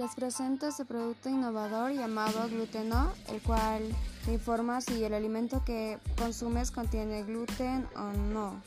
Les presento este producto innovador llamado Gluteno, el cual te informa si el alimento que consumes contiene gluten o no.